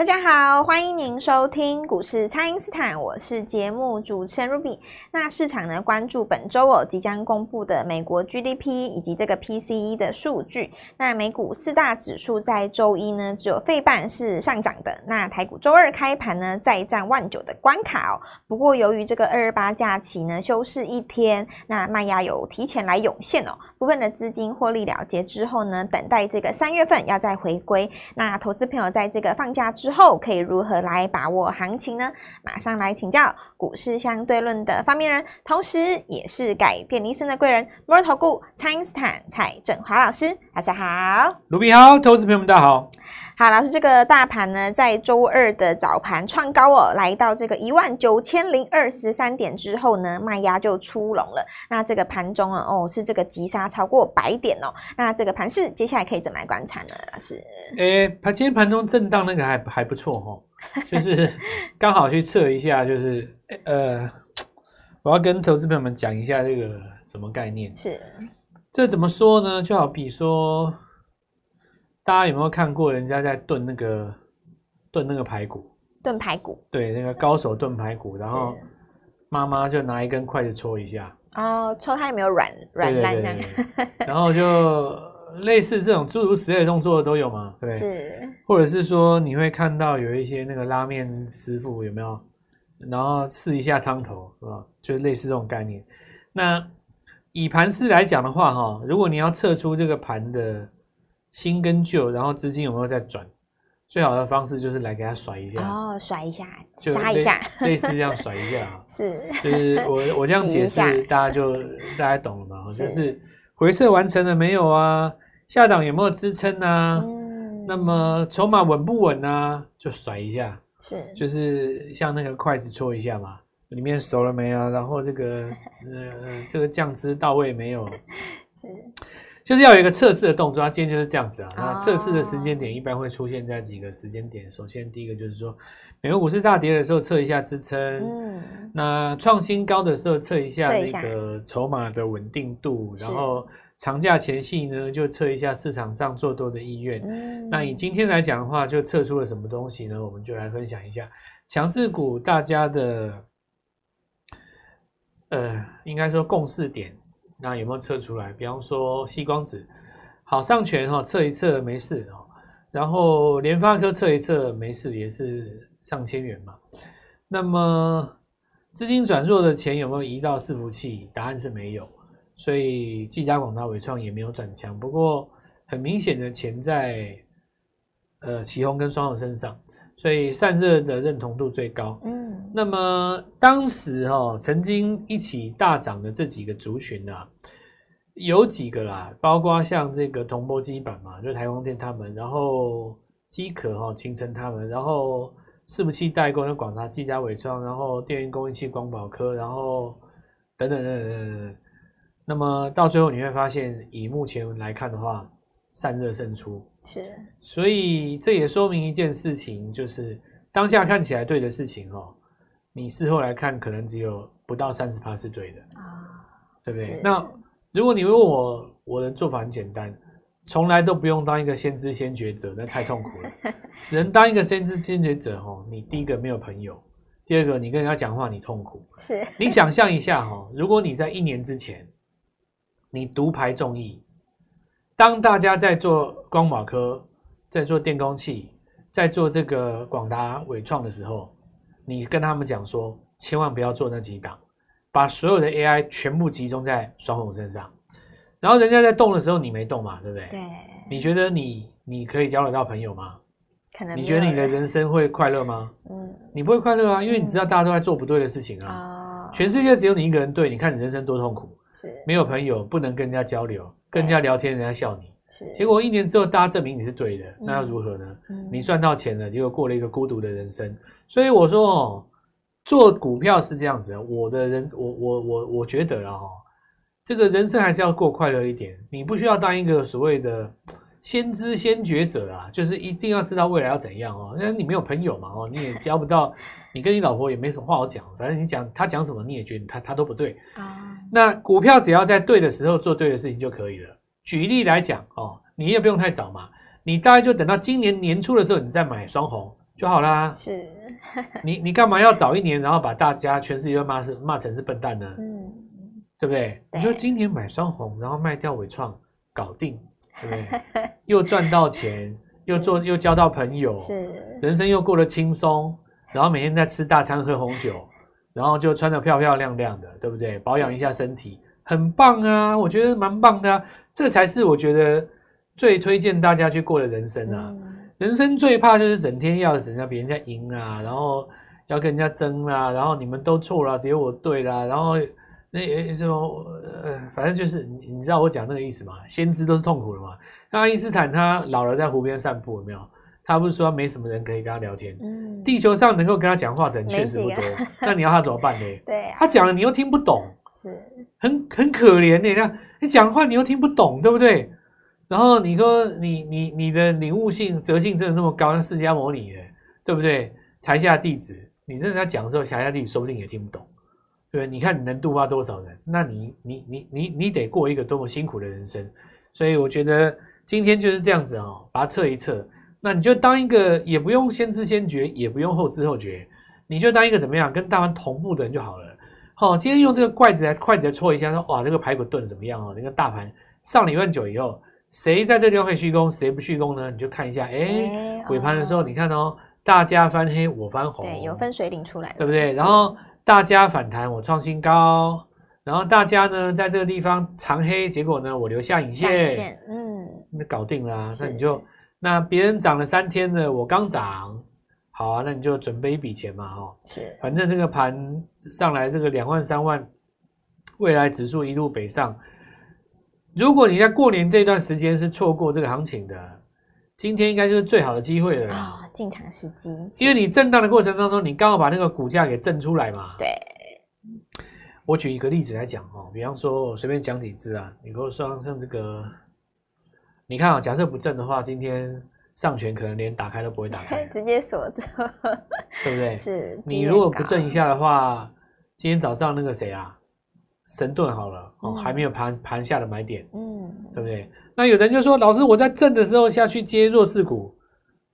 大家好，欢迎您收听股市蔡因斯坦，我是节目主持人 Ruby。那市场呢，关注本周哦即将公布的美国 GDP 以及这个 PCE 的数据。那美股四大指数在周一呢，只有费半是上涨的。那台股周二开盘呢，再战万九的关卡哦。不过由于这个二二八假期呢，休市一天，那卖压有提前来涌现哦。部分的资金获利了结之后呢，等待这个三月份要再回归。那投资朋友在这个放假之之后可以如何来把握行情呢？马上来请教股市相对论的发明人，同时也是改变一生的贵人——摩尔投顾蔡英斯坦蔡振华老师，大家好，卢比好，投资朋友们大家好。好，老师，这个大盘呢，在周二的早盘创高哦，来到这个一万九千零二十三点之后呢，卖压就出笼了。那这个盘中啊，哦，是这个急杀超过百点哦。那这个盘势接下来可以怎么来观察呢？老师？诶，盘今天盘中震荡那个还还不错哦，就是刚好去测一下，就是呃，我要跟投资朋友们讲一下这个什么概念？是，这怎么说呢？就好比说。大家有没有看过人家在炖那个炖那个排骨？炖排骨？对，那个高手炖排骨，然后妈妈就拿一根筷子戳一下。哦，戳它有没有软软烂呢？然后就类似这种诸如此类的动作都有嘛？对，是。或者是说你会看到有一些那个拉面师傅有没有？然后试一下汤头是吧？就是类似这种概念。那以盘势来讲的话，哈，如果你要测出这个盘的。新跟旧，然后资金有没有在转？最好的方式就是来给他甩一下哦，甩一下，杀一下，类似这样 甩一下是，就是我 我这样解释，大家就大家懂了嘛？就是回撤完成了没有啊？下档有没有支撑啊？嗯，那么筹码稳不稳啊？就甩一下，是，就是像那个筷子戳一下嘛，里面熟了没啊？然后这个 呃这个酱汁到位没有？是。就是要有一个测试的动作，它今天就是这样子啊。那测试的时间点一般会出现在几个时间点。首先，第一个就是说，美国股市大跌的时候测一下支撑，嗯，那创新高的时候测一下那个筹码的稳定度，然后长假前夕呢就测一下市场上做多的意愿。那以今天来讲的话，就测出了什么东西呢？我们就来分享一下强势股大家的，呃，应该说共识点。那有没有测出来？比方说，矽光子好上全哈，测一测没事哦。然后联发科测一测没事，也是上千元嘛。那么资金转弱的钱有没有移到伺服器？答案是没有。所以技嘉、广达、伟创也没有转强。不过很明显的钱在呃奇鋐跟双鸿身上，所以散热的认同度最高。嗯。那么当时哈、哦，曾经一起大涨的这几个族群啊，有几个啦，包括像这个铜箔基板嘛，就是台光电他们，然后机壳哈，勤诚他们，然后伺服器代工的广达、技嘉、伟创，然后电源供应器光宝科，然后等等等等等等。那么到最后你会发现，以目前来看的话，散热胜出是，所以这也说明一件事情，就是当下看起来对的事情哦。你事后来看，可能只有不到三十趴是对的啊，对不对？那如果你问我，我的做法很简单，从来都不用当一个先知先觉者，那太痛苦了。人当一个先知先觉者，哦，你第一个没有朋友，第二个你跟人家讲话你痛苦。是你想象一下，哈，如果你在一年之前，你独排众议，当大家在做光宝科，在做电工器，在做这个广达伟创的时候。你跟他们讲说，千万不要做那几档，把所有的 AI 全部集中在双红身上，然后人家在动的时候你没动嘛，对不对？对。你觉得你你可以交得到朋友吗？可能。你觉得你的人生会快乐吗？嗯。你不会快乐啊，因为你知道大家都在做不对的事情啊。嗯。全世界只有你一个人对，你看你人生多痛苦。是。没有朋友，不能跟人家交流，跟人家聊天，人家笑你。是。结果一年之后，大家证明你是对的，那又如何呢？嗯。你赚到钱了，结果过了一个孤独的人生。所以我说哦，做股票是这样子的。我的人，我我我我觉得啊，这个人生还是要过快乐一点。你不需要当一个所谓的先知先觉者啊，就是一定要知道未来要怎样哦。因为你没有朋友嘛哦，你也交不到，你跟你老婆也没什么话好讲。反正你讲他讲什么，你也觉得他他都不对啊。那股票只要在对的时候做对的事情就可以了。举例来讲哦，你也不用太早嘛，你大概就等到今年年初的时候，你再买双红。就好啦。是，你你干嘛要早一年，然后把大家全世界都骂是骂成是笨蛋呢？嗯，对不对？对你说今年买双红，然后卖掉伟创，搞定，对不对？又赚到钱，又做又交到朋友，是，人生又过得轻松，然后每天在吃大餐喝红酒，然后就穿的漂漂亮亮的，对不对？保养一下身体，很棒啊！我觉得蛮棒的啊，这才是我觉得最推荐大家去过的人生啊。嗯人生最怕就是整天要人家别人家赢啊，然后要跟人家争啊，然后你们都错了，只有我对啦，然后那什么呃，反正就是你你知道我讲那个意思吗？先知都是痛苦的嘛。那爱因斯坦他老了在湖边散步有没有？他不是说没什么人可以跟他聊天？嗯，地球上能够跟他讲话的人确实不多，那你要他怎么办呢？对啊，他讲了你又听不懂，是，很很可怜呢。那你讲话你又听不懂，对不对？然后你说你你你的领悟性、哲性真的那么高，像释迦牟尼的，对不对？台下弟子，你真的在讲的时候，台下弟子说不定也听不懂，对不对？你看你能度化多少人？那你你你你你得过一个多么辛苦的人生？所以我觉得今天就是这样子哦，把它测一测。那你就当一个也不用先知先觉，也不用后知后觉，你就当一个怎么样跟大盘同步的人就好了。好，今天用这个筷子来筷子来戳一下，说哇，这个排骨炖怎么样哦？那个大盘上了一万九以后。谁在这地方可以续攻，谁不续攻呢？你就看一下，哎、欸，尾盘的时候，你看哦，大家翻黑，我翻红，对，有分水岭出来，对不对？然后大家反弹，我创新高，然后大家呢在这个地方长黑，结果呢我留下影线，嗯，那搞定了、啊，那你就那别人涨了三天了，我刚涨，好啊，那你就准备一笔钱嘛，哈，是，反正这个盘上来这个两万三万，未来指数一路北上。如果你在过年这段时间是错过这个行情的，今天应该就是最好的机会了啊！进场时机，因为你震荡的过程当中，你刚好把那个股价给震出来嘛。对，我举一个例子来讲哦，比方说我随便讲几只啊，你给我说像这个，你看啊，假设不正的话，今天上权可能连打开都不会打开，直接锁住，对不对？是你如果不正一下的话，今天早上那个谁啊？神盾好了哦，还没有盘盘下的买点，嗯，对不对？那有人就说，老师，我在正的时候下去接弱势股，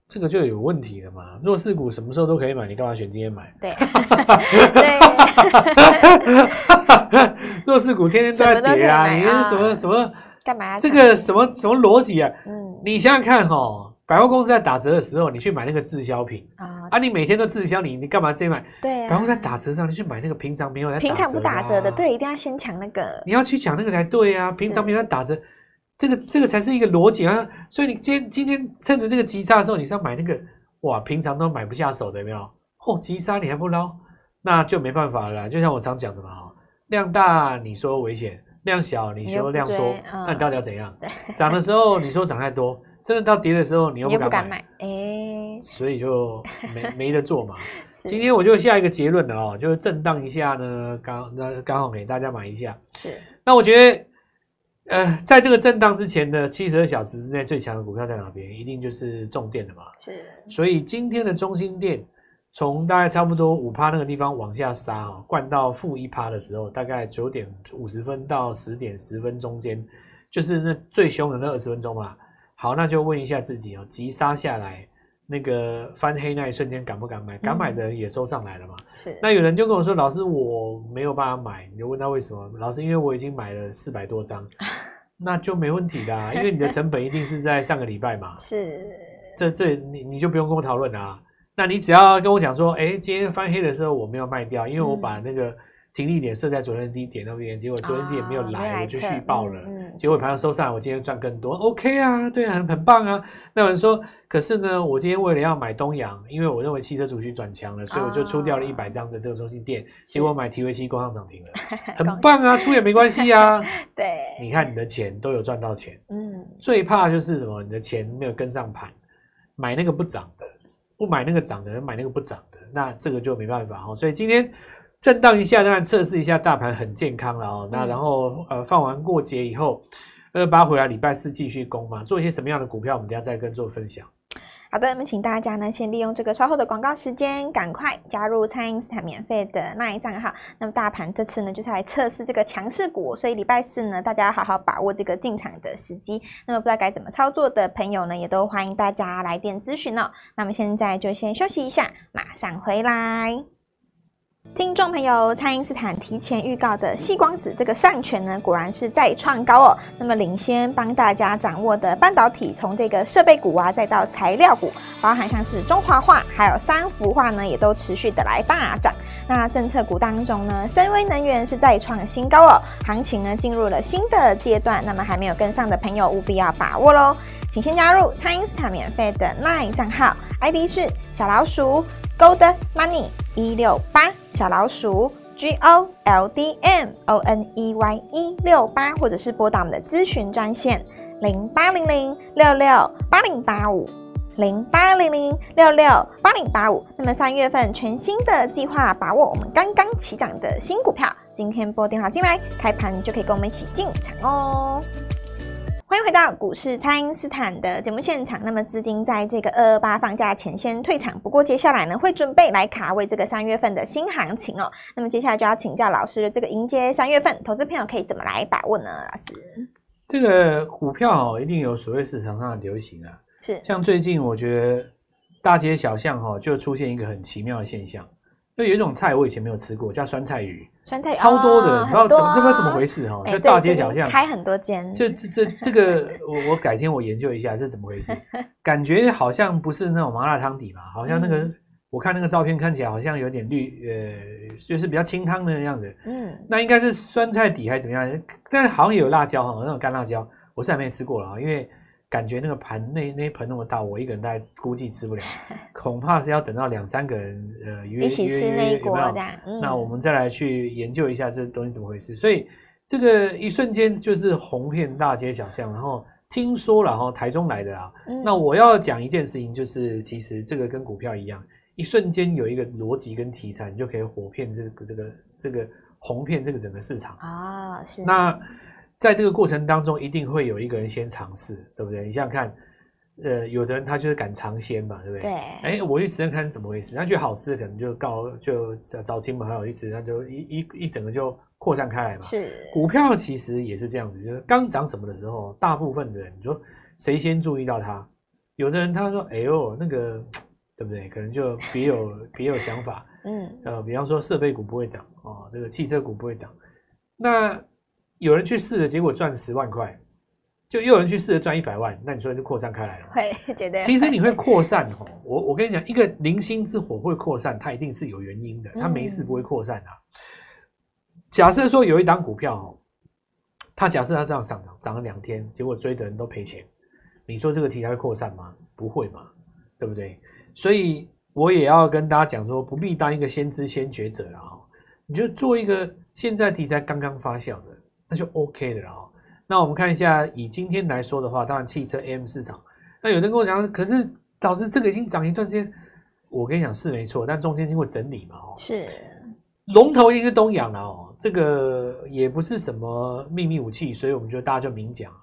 这个就有问题了嘛？弱势股什么时候都可以买，你干嘛选今天买？对，弱势股天天都在跌啊，你什么什么干嘛？这个什么什么逻辑啊？嗯，你想想看哦。百货公司在打折的时候，你去买那个滞销品啊，啊，你每天都滞销，你你干嘛这买？对啊，百货在打折上，你去买那个平常没有在平常不打折的，对，一定要先抢那个。你要去抢那个才对啊，平常没有在打折，这个这个才是一个逻辑啊。所以你今天今天趁着这个急杀的时候，你是要买那个哇，平常都买不下手的，有没有？哦，急杀你还不捞，那就没办法了啦。就像我常讲的嘛，哈，量大你说危险，量小你说量缩，那你到底要怎样？涨的时候你说涨太多。真的到跌的时候，你又不敢买，哎、欸，所以就没没得做嘛。今天我就下一个结论了哦，就是震荡一下呢，刚那刚好给大家买一下。是，那我觉得，呃，在这个震荡之前的七十二小时之内，最强的股票在哪边？一定就是重电的嘛。是，所以今天的中心电从大概差不多五趴那个地方往下杀啊，灌到负一趴的时候，大概九点五十分到十点十分中间，就是那最凶的那二十分钟嘛。好，那就问一下自己哦，急杀下来那个翻黑那一瞬间敢不敢买？敢买的人也收上来了嘛？是。那有人就跟我说，老师我没有办法买，你就问他为什么？老师因为我已经买了四百多张，那就没问题的，因为你的成本一定是在上个礼拜嘛。是。这这你你就不用跟我讨论啊，那你只要跟我讲说，哎，今天翻黑的时候我没有卖掉，因为我把那个。停利点设在昨天低点那边，结果昨天低点没有来，哦、我就续报了。结果盘上收上来，我今天赚更多。OK 啊，对啊，很很棒啊。那有人说，可是呢，我今天为了要买东阳，因为我认为汽车主需转强了，所以我就出掉了一百张的这个中兴电，哦、结果买 TVC 攻上涨停了，很棒啊，出也没关系啊。对，你看你的钱都有赚到钱。嗯，最怕就是什么？你的钱没有跟上盘，买那个不涨的，不买那个涨的，买那个不涨的，那这个就没办法哦。所以今天。震荡一下，当然测试一下大盘很健康了哦。那然后呃放完过节以后，二八回来礼拜四继续攻嘛，做一些什么样的股票，我们等下再跟做分享。好的，那么请大家呢，先利用这个稍后的广告时间，赶快加入蔡英斯坦免费的那一账号。那么大盘这次呢，就是来测试这个强势股，所以礼拜四呢，大家要好好把握这个进场的时机。那么不知道该怎么操作的朋友呢，也都欢迎大家来电咨询哦。那么现在就先休息一下，马上回来。听众朋友，蔡因斯坦提前预告的矽光子这个上权呢，果然是再创高哦。那么领先帮大家掌握的半导体，从这个设备股啊，再到材料股，包含像是中华化，还有三幅化呢，也都持续的来大涨。那政策股当中呢，森威能源是再创新高哦，行情呢进入了新的阶段。那么还没有跟上的朋友，务必要把握喽。请先加入蔡因斯坦免费的 LINE 账号，ID 是小老鼠 Gold Money 一六八。小老鼠 G O L D M O N E Y 一六八，或者是拨打我们的咨询专线零八零零六六八零八五零八零零六六八零八五。那么三月份全新的计划，把握我们刚刚起涨的新股票，今天拨电话进来，开盘就可以跟我们一起进场哦。欢迎回到股市，蔡因斯坦的节目现场。那么资金在这个二二八放假前先退场，不过接下来呢会准备来卡位这个三月份的新行情哦。那么接下来就要请教老师的这个迎接三月份，投资朋友可以怎么来把握呢？老师，这个股票哦，一定有所谓市场上的流行啊。是，像最近我觉得大街小巷哈就出现一个很奇妙的现象。就有一种菜我以前没有吃过，叫酸菜鱼，酸菜鱼超多的，不知道怎么，不知道怎么回事哈，欸、就大街小巷开很多间，就这这这个我我改天我研究一下是怎么回事，感觉好像不是那种麻辣汤底嘛，好像那个、嗯、我看那个照片看起来好像有点绿，呃，就是比较清汤的样子，嗯，那应该是酸菜底还是怎么样？但是好像也有辣椒哈，那种干辣椒，我是还没吃过了啊，因为。感觉那个盘那那一盆那么大，我一个人大概估计吃不了，恐怕是要等到两三个人呃约一起吃那一锅这样。嗯、那我们再来去研究一下这东西怎么回事。所以这个一瞬间就是红遍大街小巷，然后听说了哈，台中来的啊。嗯、那我要讲一件事情，就是其实这个跟股票一样，一瞬间有一个逻辑跟题材，你就可以火遍这个这个这个红遍这个整个市场啊。是那。在这个过程当中，一定会有一个人先尝试，对不对？你想想看，呃，有的人他就是敢尝鲜嘛，对不对？对。哎，我去试试看怎么回事，他觉得好吃，可能就告就找找亲朋好友一吃，那就一一一整个就扩散开来嘛。是。股票其实也是这样子，就是刚涨什么的时候，大部分的人，你说谁先注意到它？有的人他说：“哎呦，那个 对不对？可能就别有 别有想法。”嗯。呃，比方说设备股不会涨哦，这个汽车股不会涨，那。有人去试了，结果赚十万块，就又有人去试了赚一百万，那你说就扩散开来了吗？会，绝对。其实你会扩散哦，我我跟你讲，一个零星之火会扩散，它一定是有原因的，它没事不会扩散的。嗯、假设说有一档股票哦，它假设它这样上涨，涨了两天，结果追的人都赔钱，你说这个题材会扩散吗？不会嘛，对不对？所以我也要跟大家讲说，不必当一个先知先觉者了哈，你就做一个现在题材刚刚发酵的。那就 OK 的了哦。那我们看一下，以今天来说的话，当然汽车 AM 市场，那有人跟我讲，可是导致这个已经涨一段时间。我跟你讲是没错，但中间经过整理嘛，哦，是龙头应该东阳了哦。这个也不是什么秘密武器，所以我们就大家就明讲啊。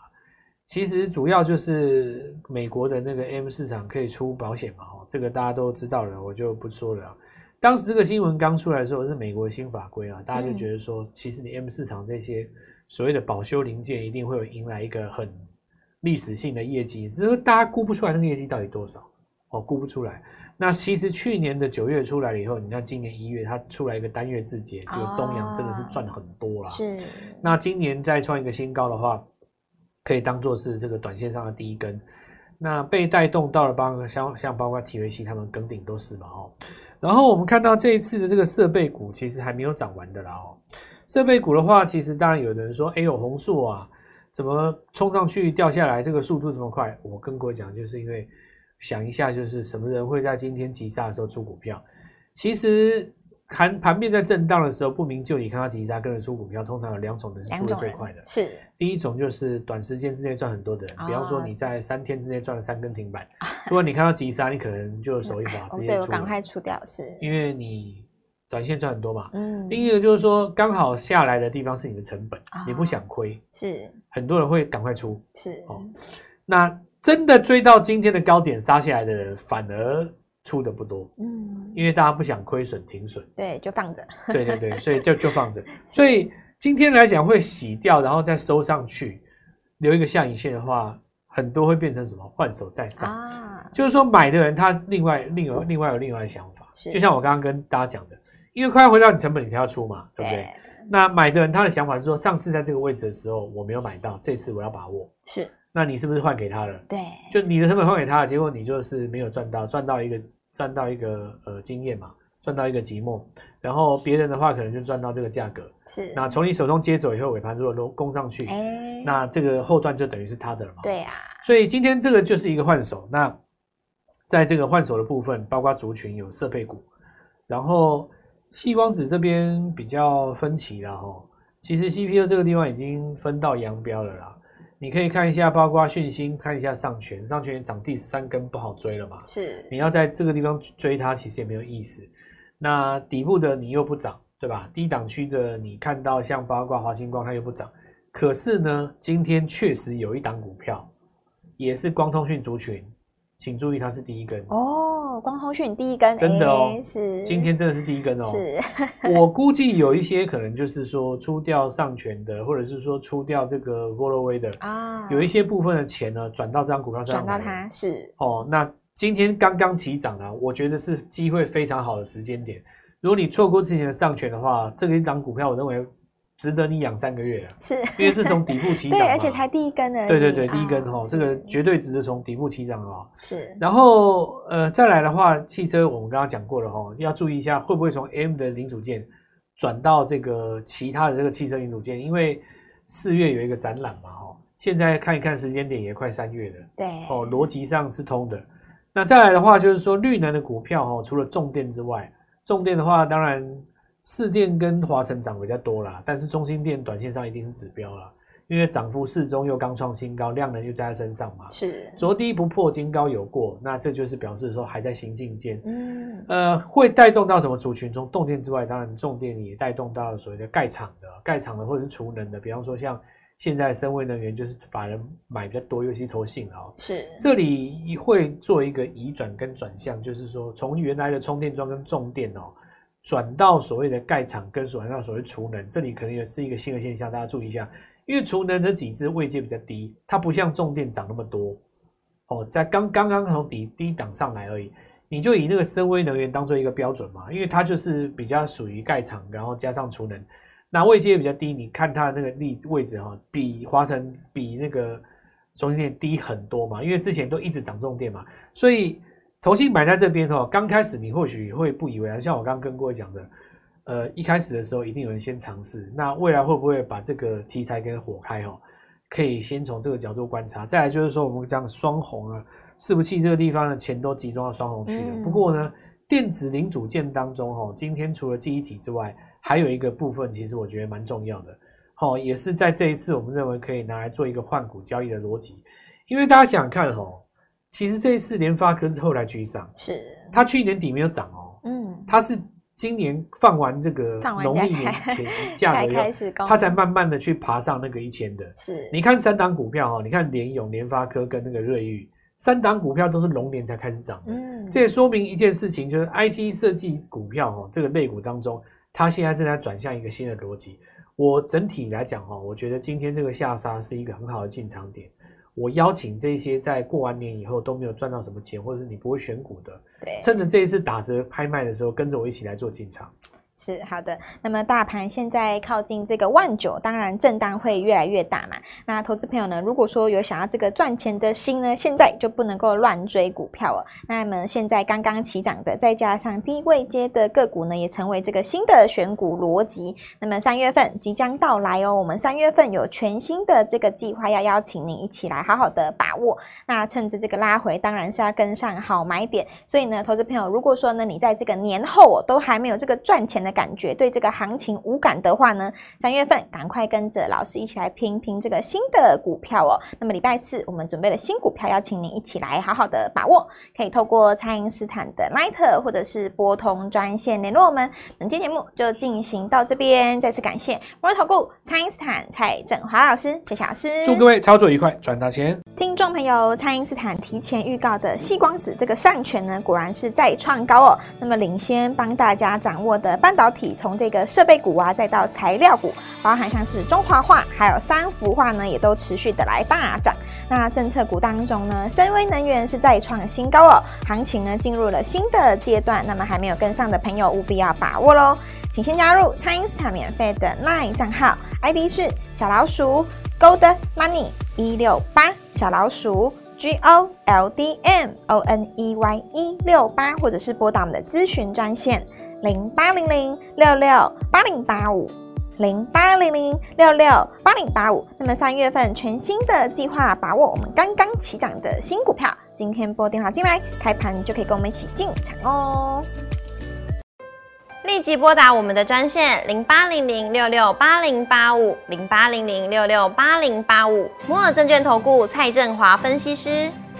其实主要就是美国的那个 AM 市场可以出保险嘛，哦，这个大家都知道了，我就不说了。当时这个新闻刚出来的时候，是美国新法规啊，大家就觉得说，其实你 AM 市场这些。所谓的保修零件一定会有迎来一个很历史性的业绩，只是大家估不出来那个业绩到底多少哦，估不出来。那其实去年的九月出来了以后，你看今年一月它出来一个单月自结，这个东阳真的是赚很多了。是。那今年再创一个新高的话，可以当做是这个短线上的第一根。那被带动到了包像像包括体维西他们跟顶都是嘛哦。然后我们看到这一次的这个设备股其实还没有涨完的啦哦。设备股的话，其实当然有人说，哎呦，红树啊，怎么冲上去掉下来，这个速度这么快？我跟各位讲，就是因为想一下，就是什么人会在今天急煞的时候出股票？其实盘盘面在震荡的时候，不明就里看到急杀跟人出股票，通常有两种人是出的最快的。是第一种就是短时间之内赚很多的人，比方说你在三天之内赚了三根停板，如果你看到急杀，你可能就手一滑直接出，赶快出掉，是因为你。短线赚很多嘛，嗯，另一个就是说，刚好下来的地方是你的成本，哦、你不想亏，是很多人会赶快出，是哦。那真的追到今天的高点杀下来的人，反而出的不多。嗯，因为大家不想亏损停损，对，就放着。对对对，所以就就放着。所以今天来讲会洗掉，然后再收上去，留一个下影线的话，很多会变成什么？换手再上啊，就是说买的人他另外另有另外有另外的想法。就像我刚刚跟大家讲的，因为快要回到你成本，你才要出嘛，对不对？对那买的人他的想法是说，上次在这个位置的时候我没有买到，这次我要把握。是，那你是不是换给他了？对，就你的成本换给他了，结果你就是没有赚到，赚到一个赚到一个呃经验嘛，赚到一个寂寞。然后别人的话可能就赚到这个价格。是，那从你手中接走以后，尾盘如果都攻上去，欸，那这个后段就等于是他的了嘛。对啊。所以今天这个就是一个换手。那在这个换手的部分，包括族群有设备股，然后。细光子这边比较分歧了哈，其实 CPU 这个地方已经分道扬镳了啦。你可以看一下，包括讯星，看一下上权，上权涨第三根不好追了嘛。是，你要在这个地方追它，其实也没有意思。那底部的你又不涨，对吧？低档区的你看到像包括华星光，它又不涨。可是呢，今天确实有一档股票，也是光通讯族群。请注意，它是第一根哦，光通讯第一根，真的哦，欸、是今天真的是第一根哦。是，我估计有一些可能就是说出掉上权的，或者是说出掉这个波若威的啊，有一些部分的钱呢转到这张股票上，转到它是哦。那今天刚刚起涨啊，我觉得是机会非常好的时间点。如果你错过之前的上权的话，这个一张股票我认为。值得你养三个月啊！是，因为是从底部起 涨，对，而且才第一根呢。对对对，第一根哈，这个绝对值得从底部起涨啊。是。然后呃，再来的话，汽车我们刚刚讲过了哈，要注意一下会不会从 M 的零组件转到这个其他的这个汽车零组件，因为四月有一个展览嘛哈。现在看一看时间点也快三月了，对哦，逻辑上是通的。那再来的话就是说绿能的股票哈，除了重电之外，重电的话当然。士电跟华城涨比较多啦，但是中心电短线上一定是指标啦，因为涨幅适中又刚创新高，量能又在身上嘛。是，昨低不破，金高有过，那这就是表示说还在行进间。嗯，呃，会带动到什么族群？从动电之外，当然重电也带动到了所谓的盖厂的、盖厂的或者是储能的，比方说像现在深威能源就是法人买比较多，尤其投信啊。是，这里会做一个移转跟转向，就是说从原来的充电桩跟重电哦。转到所谓的盖厂跟转到所谓储能，这里可能也是一个新的现象，大家注意一下。因为储能的几只位阶比较低，它不像重电涨那么多哦，在刚刚刚从底低档上来而已。你就以那个深威能源当做一个标准嘛，因为它就是比较属于盖厂，然后加上储能，那位阶也比较低。你看它的那个立位置哈，比华晨比那个中兴电低很多嘛，因为之前都一直涨重电嘛，所以。投信买在这边哦，刚开始你或许会不以为然，像我刚刚跟各位讲的，呃，一开始的时候一定有人先尝试，那未来会不会把这个题材给火开哦？可以先从这个角度观察。再来就是说，我们讲双红啊，伺服器这个地方的钱都集中到双红去了。嗯、不过呢，电子零组件当中哦，今天除了记忆体之外，还有一个部分，其实我觉得蛮重要的，哦，也是在这一次我们认为可以拿来做一个换股交易的逻辑，因为大家想想看哦。其实这一次联发科是后来居上，是它去年底没有涨哦，嗯，它是今年放完这个农历年前价格以后，它才慢慢的去爬上那个一千的。是，你看三档股票哈，你看联永、联发科跟那个瑞昱，三档股票都是龙年才开始涨的，嗯，这也说明一件事情，就是 IC 设计股票哈，这个类股当中，它现在正在转向一个新的逻辑。我整体来讲哈，我觉得今天这个下杀是一个很好的进场点。我邀请这些在过完年以后都没有赚到什么钱，或者是你不会选股的，对，趁着这一次打折拍卖的时候，跟着我一起来做进场。是好的，那么大盘现在靠近这个万九，当然震荡会越来越大嘛。那投资朋友呢，如果说有想要这个赚钱的心呢，现在就不能够乱追股票了。那么现在刚刚起涨的，再加上低位阶的个股呢，也成为这个新的选股逻辑。那么三月份即将到来哦，我们三月份有全新的这个计划要邀请您一起来好好的把握。那趁着这个拉回，当然是要跟上好买点。所以呢，投资朋友，如果说呢，你在这个年后都还没有这个赚钱的感觉，对这个行情无感的话呢，三月份赶快跟着老师一起来拼拼这个新的股票哦。那么礼拜四我们准备了新股票，邀请您一起来好好的把握，可以透过蔡因斯坦的 Line 或者是拨通专线联络我们。本期节目就进行到这边，再次感谢摩尔投顾蔡因斯坦蔡振华老师，谢谢老师，祝各位操作愉快，赚大钱。听众朋友，蔡因斯坦提前预告的细光子这个上权呢，果然是再创高哦。那么领先帮大家掌握的半导体，从这个设备股啊，再到材料股，包含像是中华化，还有三幅化呢，也都持续的来大涨。那政策股当中呢，森威能源是再创新高哦，行情呢进入了新的阶段。那么还没有跟上的朋友，务必要把握喽。请先加入蔡因斯坦免费的 LINE 账号，ID 是小老鼠 Gold Money 一六八。小老鼠 G O L D M O N E Y 一六八，或者是拨打我们的咨询专线零八零零六六八零八五零八零零六六八零八五。那么三月份全新的计划，把握我们刚刚起涨的新股票，今天拨电话进来，开盘就可以跟我们一起进场哦。立即拨打我们的专线零八零零六六八零八五零八零零六六八零八五摩尔证券投顾蔡振华分析师。